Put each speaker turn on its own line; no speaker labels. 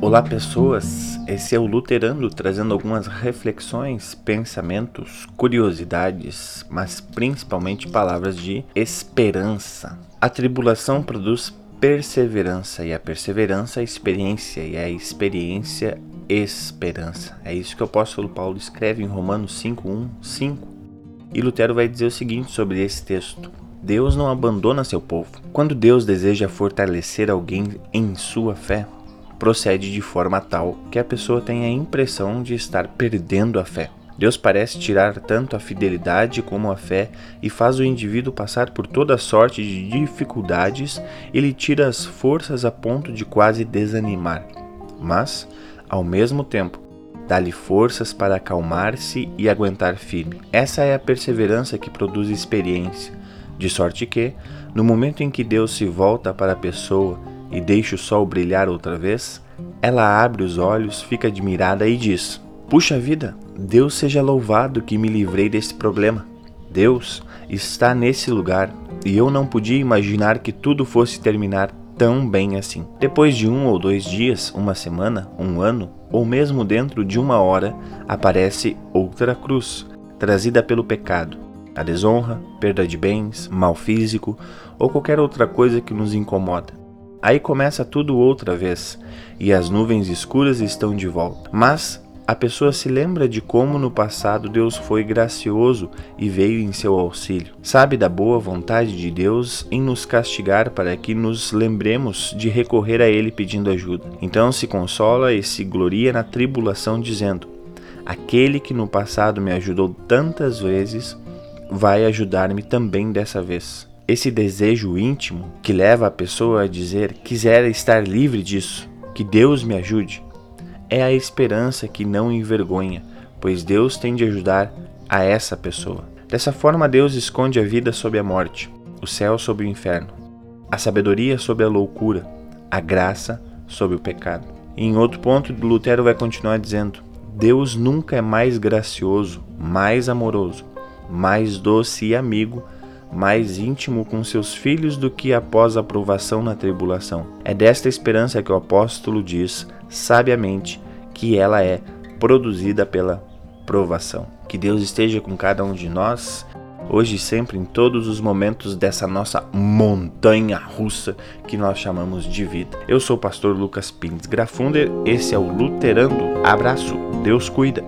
Olá, pessoas. Esse é o Luterando trazendo algumas reflexões, pensamentos, curiosidades, mas principalmente palavras de esperança. A tribulação produz perseverança e a perseverança é experiência e a experiência esperança. É isso que o apóstolo Paulo escreve em Romanos 5:1, 5. E Lutero vai dizer o seguinte sobre esse texto: Deus não abandona seu povo. Quando Deus deseja fortalecer alguém em sua fé, procede de forma tal que a pessoa tenha a impressão de estar perdendo a fé. Deus parece tirar tanto a fidelidade como a fé e faz o indivíduo passar por toda sorte de dificuldades e lhe tira as forças a ponto de quase desanimar. Mas, ao mesmo tempo, dá-lhe forças para acalmar-se e aguentar firme. Essa é a perseverança que produz experiência, de sorte que, no momento em que Deus se volta para a pessoa e deixa o sol brilhar outra vez, ela abre os olhos, fica admirada e diz: Puxa vida, Deus seja louvado que me livrei desse problema. Deus está nesse lugar e eu não podia imaginar que tudo fosse terminar tão bem assim. Depois de um ou dois dias, uma semana, um ano, ou mesmo dentro de uma hora, aparece outra cruz, trazida pelo pecado. A desonra, perda de bens, mal físico ou qualquer outra coisa que nos incomoda. Aí começa tudo outra vez e as nuvens escuras estão de volta. Mas a pessoa se lembra de como no passado Deus foi gracioso e veio em seu auxílio. Sabe da boa vontade de Deus em nos castigar para que nos lembremos de recorrer a Ele pedindo ajuda. Então se consola e se gloria na tribulação, dizendo: Aquele que no passado me ajudou tantas vezes, vai ajudar-me também dessa vez. Esse desejo íntimo que leva a pessoa a dizer: Quisera estar livre disso, que Deus me ajude é a esperança que não envergonha, pois Deus tem de ajudar a essa pessoa. Dessa forma, Deus esconde a vida sob a morte, o céu sob o inferno, a sabedoria sob a loucura, a graça sob o pecado. E em outro ponto, Lutero vai continuar dizendo: Deus nunca é mais gracioso, mais amoroso, mais doce e amigo, mais íntimo com seus filhos do que após a provação na tribulação. É desta esperança que o apóstolo diz sabiamente que ela é produzida pela provação. Que Deus esteja com cada um de nós, hoje e sempre, em todos os momentos dessa nossa montanha russa que nós chamamos de vida. Eu sou o pastor Lucas Pires Grafunder, esse é o Luterando. Abraço, Deus cuida.